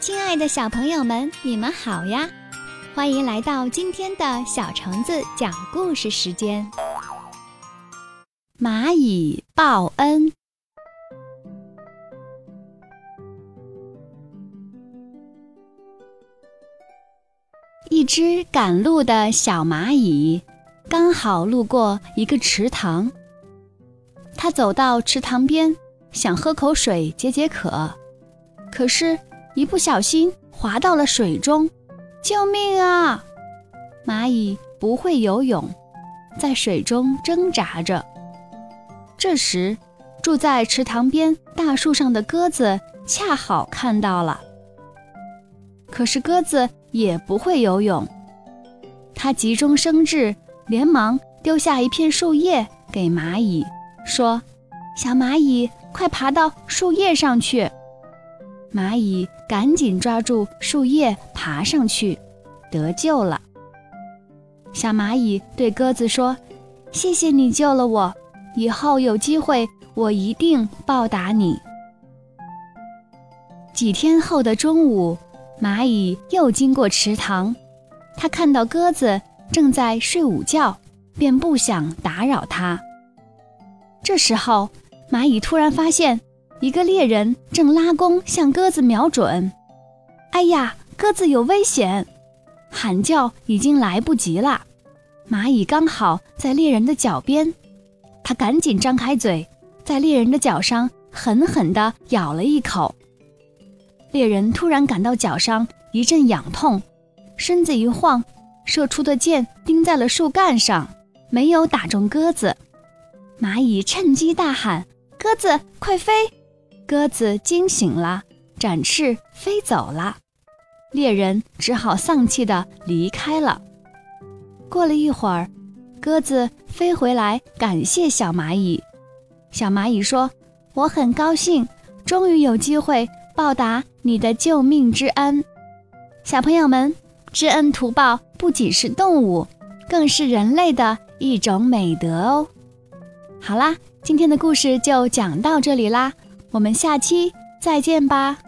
亲爱的小朋友们，你们好呀！欢迎来到今天的小橙子讲故事时间。蚂蚁报恩。一只赶路的小蚂蚁刚好路过一个池塘，它走到池塘边，想喝口水解解渴，可是。一不小心滑到了水中，救命啊！蚂蚁不会游泳，在水中挣扎着。这时，住在池塘边大树上的鸽子恰好看到了。可是鸽子也不会游泳，它急中生智，连忙丢下一片树叶给蚂蚁，说：“小蚂蚁，快爬到树叶上去。”蚂蚁赶紧抓住树叶爬上去，得救了。小蚂蚁对鸽子说：“谢谢你救了我，以后有机会我一定报答你。”几天后的中午，蚂蚁又经过池塘，它看到鸽子正在睡午觉，便不想打扰它。这时候，蚂蚁突然发现。一个猎人正拉弓向鸽子瞄准，哎呀，鸽子有危险！喊叫已经来不及了。蚂蚁刚好在猎人的脚边，它赶紧张开嘴，在猎人的脚上狠狠地咬了一口。猎人突然感到脚上一阵痒痛，身子一晃，射出的箭钉在了树干上，没有打中鸽子。蚂蚁趁机大喊：“鸽子，快飞！”鸽子惊醒了，展翅飞走了。猎人只好丧气地离开了。过了一会儿，鸽子飞回来，感谢小蚂蚁。小蚂蚁说：“我很高兴，终于有机会报答你的救命之恩。”小朋友们，知恩图报不仅是动物，更是人类的一种美德哦。好啦，今天的故事就讲到这里啦。我们下期再见吧。